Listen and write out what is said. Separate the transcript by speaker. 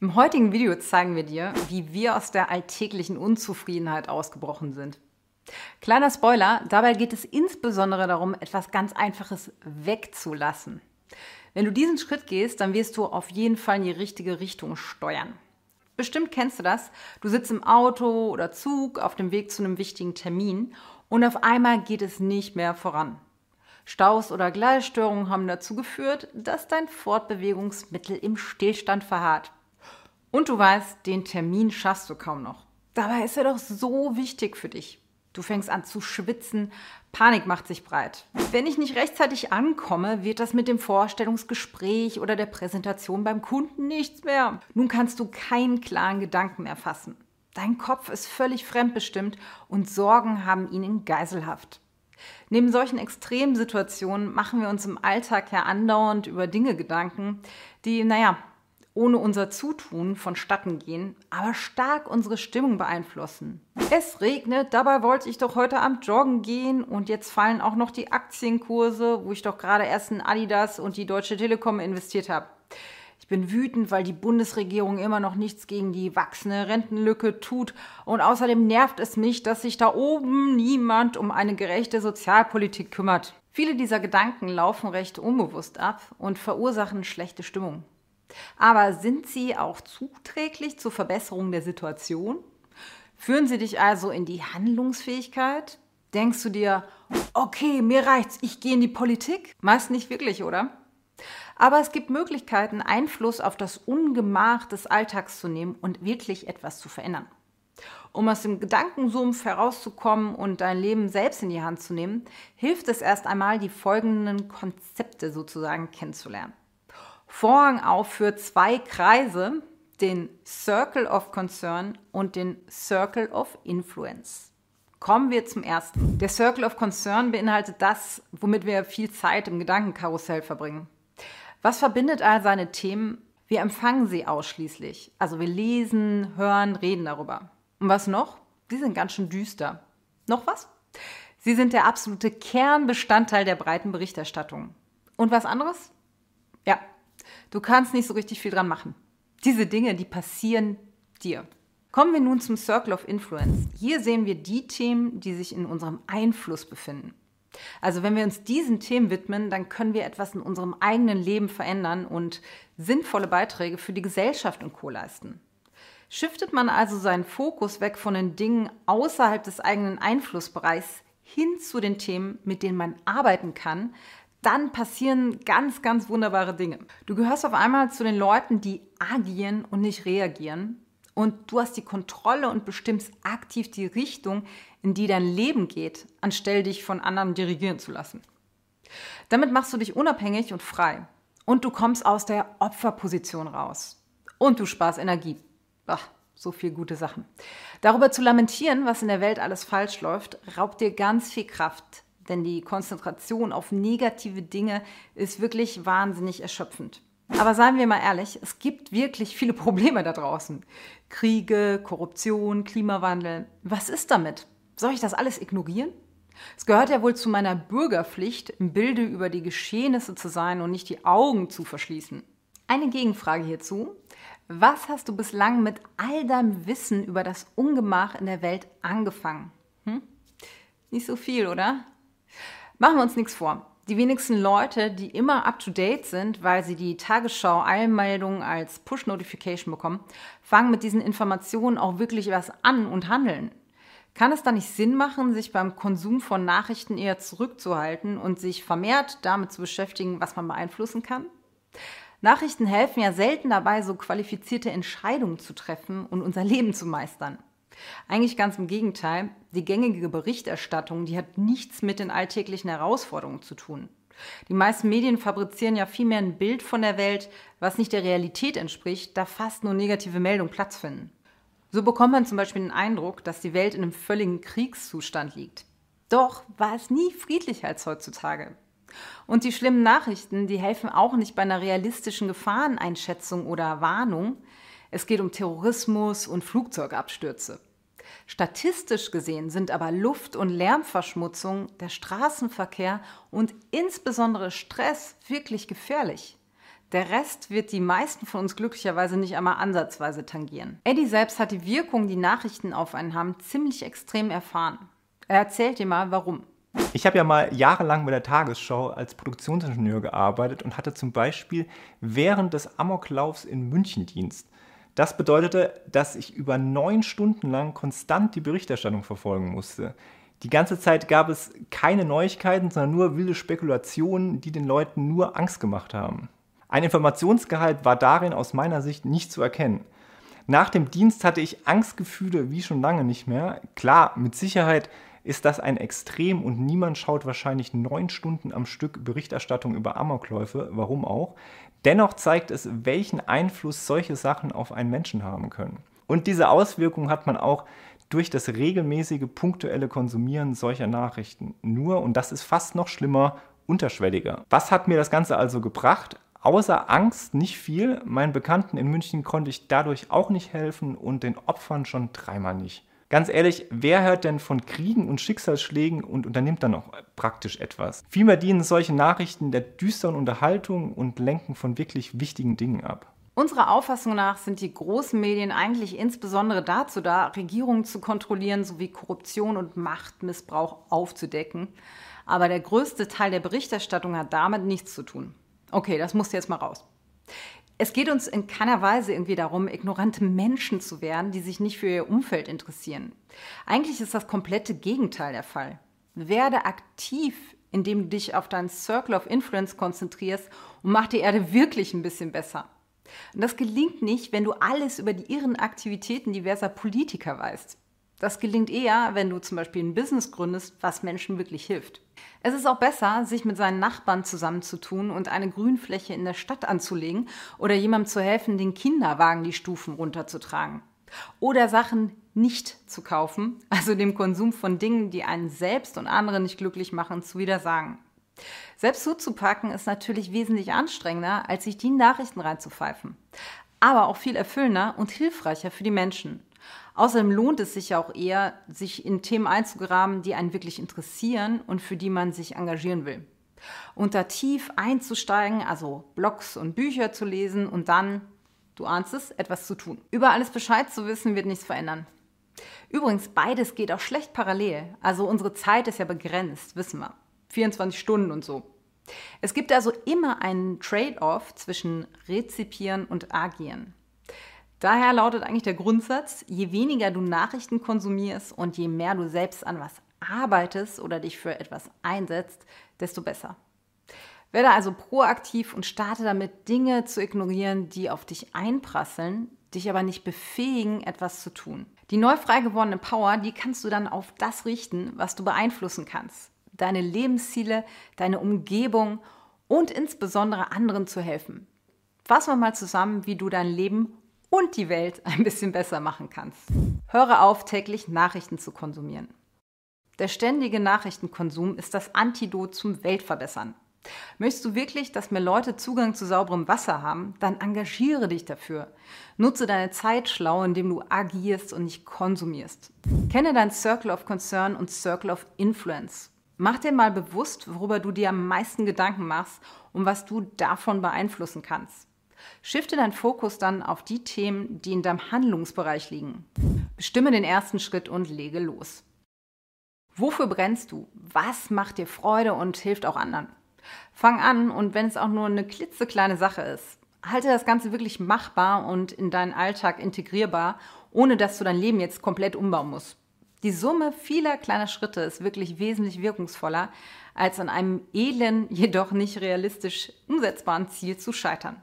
Speaker 1: Im heutigen Video zeigen wir dir, wie wir aus der alltäglichen Unzufriedenheit ausgebrochen sind. Kleiner Spoiler, dabei geht es insbesondere darum, etwas ganz Einfaches wegzulassen. Wenn du diesen Schritt gehst, dann wirst du auf jeden Fall in die richtige Richtung steuern. Bestimmt kennst du das. Du sitzt im Auto oder Zug auf dem Weg zu einem wichtigen Termin und auf einmal geht es nicht mehr voran. Staus oder Gleisstörungen haben dazu geführt, dass dein Fortbewegungsmittel im Stillstand verharrt. Und du weißt, den Termin schaffst du kaum noch. Dabei ist er doch so wichtig für dich. Du fängst an zu schwitzen, Panik macht sich breit. Wenn ich nicht rechtzeitig ankomme, wird das mit dem Vorstellungsgespräch oder der Präsentation beim Kunden nichts mehr. Nun kannst du keinen klaren Gedanken mehr fassen. Dein Kopf ist völlig fremdbestimmt und Sorgen haben ihn in Geiselhaft. Neben solchen Extremsituationen machen wir uns im Alltag ja andauernd über Dinge Gedanken, die, naja, ohne unser Zutun vonstatten gehen, aber stark unsere Stimmung beeinflussen. Es regnet, dabei wollte ich doch heute Abend joggen gehen und jetzt fallen auch noch die Aktienkurse, wo ich doch gerade erst in Adidas und die Deutsche Telekom investiert habe. Ich bin wütend, weil die Bundesregierung immer noch nichts gegen die wachsende Rentenlücke tut. Und außerdem nervt es mich, dass sich da oben niemand um eine gerechte Sozialpolitik kümmert. Viele dieser Gedanken laufen recht unbewusst ab und verursachen schlechte Stimmung. Aber sind sie auch zuträglich zur Verbesserung der Situation? Führen sie dich also in die Handlungsfähigkeit? Denkst du dir, okay, mir reicht's, ich gehe in die Politik? Meist nicht wirklich, oder? Aber es gibt Möglichkeiten, Einfluss auf das Ungemach des Alltags zu nehmen und wirklich etwas zu verändern. Um aus dem Gedankensumpf herauszukommen und dein Leben selbst in die Hand zu nehmen, hilft es erst einmal, die folgenden Konzepte sozusagen kennenzulernen. Vorhang auf für zwei Kreise, den Circle of Concern und den Circle of Influence. Kommen wir zum ersten. Der Circle of Concern beinhaltet das, womit wir viel Zeit im Gedankenkarussell verbringen. Was verbindet all seine Themen? Wir empfangen sie ausschließlich. Also wir lesen, hören, reden darüber. Und was noch? Sie sind ganz schön düster. Noch was? Sie sind der absolute Kernbestandteil der breiten Berichterstattung. Und was anderes? Ja, Du kannst nicht so richtig viel dran machen. Diese Dinge, die passieren dir. Kommen wir nun zum Circle of Influence. Hier sehen wir die Themen, die sich in unserem Einfluss befinden. Also wenn wir uns diesen Themen widmen, dann können wir etwas in unserem eigenen Leben verändern und sinnvolle Beiträge für die Gesellschaft und Co leisten. Shiftet man also seinen Fokus weg von den Dingen außerhalb des eigenen Einflussbereichs hin zu den Themen, mit denen man arbeiten kann, dann passieren ganz, ganz wunderbare Dinge. Du gehörst auf einmal zu den Leuten, die agieren und nicht reagieren. Und du hast die Kontrolle und bestimmst aktiv die Richtung, in die dein Leben geht, anstelle dich von anderen dirigieren zu lassen. Damit machst du dich unabhängig und frei. Und du kommst aus der Opferposition raus. Und du sparst Energie. Ach, so viel gute Sachen. Darüber zu lamentieren, was in der Welt alles falsch läuft, raubt dir ganz viel Kraft, denn die Konzentration auf negative Dinge ist wirklich wahnsinnig erschöpfend. Aber seien wir mal ehrlich, es gibt wirklich viele Probleme da draußen. Kriege, Korruption, Klimawandel. Was ist damit? Soll ich das alles ignorieren? Es gehört ja wohl zu meiner Bürgerpflicht, im Bilde über die Geschehnisse zu sein und nicht die Augen zu verschließen. Eine Gegenfrage hierzu. Was hast du bislang mit all deinem Wissen über das Ungemach in der Welt angefangen? Hm? Nicht so viel, oder? Machen wir uns nichts vor. Die wenigsten Leute, die immer up-to-date sind, weil sie die Tagesschau-Eilmeldungen als Push-Notification bekommen, fangen mit diesen Informationen auch wirklich was an und handeln. Kann es da nicht Sinn machen, sich beim Konsum von Nachrichten eher zurückzuhalten und sich vermehrt damit zu beschäftigen, was man beeinflussen kann? Nachrichten helfen ja selten dabei, so qualifizierte Entscheidungen zu treffen und unser Leben zu meistern. Eigentlich ganz im Gegenteil. Die gängige Berichterstattung, die hat nichts mit den alltäglichen Herausforderungen zu tun. Die meisten Medien fabrizieren ja vielmehr ein Bild von der Welt, was nicht der Realität entspricht, da fast nur negative Meldungen Platz finden. So bekommt man zum Beispiel den Eindruck, dass die Welt in einem völligen Kriegszustand liegt. Doch war es nie friedlicher als heutzutage. Und die schlimmen Nachrichten, die helfen auch nicht bei einer realistischen Gefahreneinschätzung oder Warnung. Es geht um Terrorismus und Flugzeugabstürze. Statistisch gesehen sind aber Luft- und Lärmverschmutzung, der Straßenverkehr und insbesondere Stress wirklich gefährlich. Der Rest wird die meisten von uns glücklicherweise nicht einmal ansatzweise tangieren. Eddie selbst hat die Wirkung, die Nachrichten auf einen haben, ziemlich extrem erfahren. Er erzählt dir mal, warum.
Speaker 2: Ich habe ja mal jahrelang bei der Tagesschau als Produktionsingenieur gearbeitet und hatte zum Beispiel während des Amoklaufs in München Dienst. Das bedeutete, dass ich über neun Stunden lang konstant die Berichterstattung verfolgen musste. Die ganze Zeit gab es keine Neuigkeiten, sondern nur wilde Spekulationen, die den Leuten nur Angst gemacht haben. Ein Informationsgehalt war darin aus meiner Sicht nicht zu erkennen. Nach dem Dienst hatte ich Angstgefühle wie schon lange nicht mehr. Klar, mit Sicherheit ist das ein Extrem und niemand schaut wahrscheinlich neun Stunden am Stück Berichterstattung über Amokläufe, warum auch. Dennoch zeigt es, welchen Einfluss solche Sachen auf einen Menschen haben können. Und diese Auswirkungen hat man auch durch das regelmäßige punktuelle Konsumieren solcher Nachrichten. Nur, und das ist fast noch schlimmer, unterschwelliger. Was hat mir das Ganze also gebracht? Außer Angst nicht viel. Meinen Bekannten in München konnte ich dadurch auch nicht helfen und den Opfern schon dreimal nicht. Ganz ehrlich, wer hört denn von Kriegen und Schicksalsschlägen und unternimmt dann auch praktisch etwas? Vielmehr dienen solche Nachrichten der düsteren Unterhaltung und lenken von wirklich wichtigen Dingen ab.
Speaker 1: Unserer Auffassung nach sind die großen Medien eigentlich insbesondere dazu da, Regierungen zu kontrollieren sowie Korruption und Machtmissbrauch aufzudecken. Aber der größte Teil der Berichterstattung hat damit nichts zu tun. Okay, das muss jetzt mal raus. Es geht uns in keiner Weise irgendwie darum, ignorante Menschen zu werden, die sich nicht für ihr Umfeld interessieren. Eigentlich ist das komplette Gegenteil der Fall. Werde aktiv, indem du dich auf deinen Circle of Influence konzentrierst und mach die Erde wirklich ein bisschen besser. Und das gelingt nicht, wenn du alles über die irren Aktivitäten diverser Politiker weißt. Das gelingt eher, wenn du zum Beispiel ein Business gründest, was Menschen wirklich hilft. Es ist auch besser, sich mit seinen Nachbarn zusammenzutun und eine Grünfläche in der Stadt anzulegen oder jemandem zu helfen, den Kinderwagen die Stufen runterzutragen. Oder Sachen nicht zu kaufen, also dem Konsum von Dingen, die einen selbst und andere nicht glücklich machen, zu widersagen. Selbst zuzupacken ist natürlich wesentlich anstrengender, als sich die Nachrichten reinzupfeifen. Aber auch viel erfüllender und hilfreicher für die Menschen. Außerdem lohnt es sich ja auch eher, sich in Themen einzugraben, die einen wirklich interessieren und für die man sich engagieren will. Und da tief einzusteigen, also Blogs und Bücher zu lesen und dann, du ahnst es, etwas zu tun. Über alles Bescheid zu wissen, wird nichts verändern. Übrigens, beides geht auch schlecht parallel. Also unsere Zeit ist ja begrenzt, wissen wir. 24 Stunden und so. Es gibt also immer einen Trade-off zwischen Rezipieren und Agieren. Daher lautet eigentlich der Grundsatz, je weniger du Nachrichten konsumierst und je mehr du selbst an was arbeitest oder dich für etwas einsetzt, desto besser. Werde also proaktiv und starte damit, Dinge zu ignorieren, die auf dich einprasseln, dich aber nicht befähigen, etwas zu tun. Die neu frei gewordene Power, die kannst du dann auf das richten, was du beeinflussen kannst. Deine Lebensziele, deine Umgebung und insbesondere anderen zu helfen. Fassen wir mal zusammen, wie du dein Leben und die Welt ein bisschen besser machen kannst. Höre auf, täglich Nachrichten zu konsumieren. Der ständige Nachrichtenkonsum ist das Antidot zum Weltverbessern. Möchtest du wirklich, dass mehr Leute Zugang zu sauberem Wasser haben, dann engagiere dich dafür. Nutze deine Zeit schlau, indem du agierst und nicht konsumierst. Kenne dein Circle of Concern und Circle of Influence. Mach dir mal bewusst, worüber du dir am meisten Gedanken machst und was du davon beeinflussen kannst. Shifte deinen Fokus dann auf die Themen, die in deinem Handlungsbereich liegen. Bestimme den ersten Schritt und lege los. Wofür brennst du? Was macht dir Freude und hilft auch anderen? Fang an und wenn es auch nur eine klitzekleine Sache ist, halte das Ganze wirklich machbar und in deinen Alltag integrierbar, ohne dass du dein Leben jetzt komplett umbauen musst. Die Summe vieler kleiner Schritte ist wirklich wesentlich wirkungsvoller, als an einem edlen, jedoch nicht realistisch umsetzbaren Ziel zu scheitern.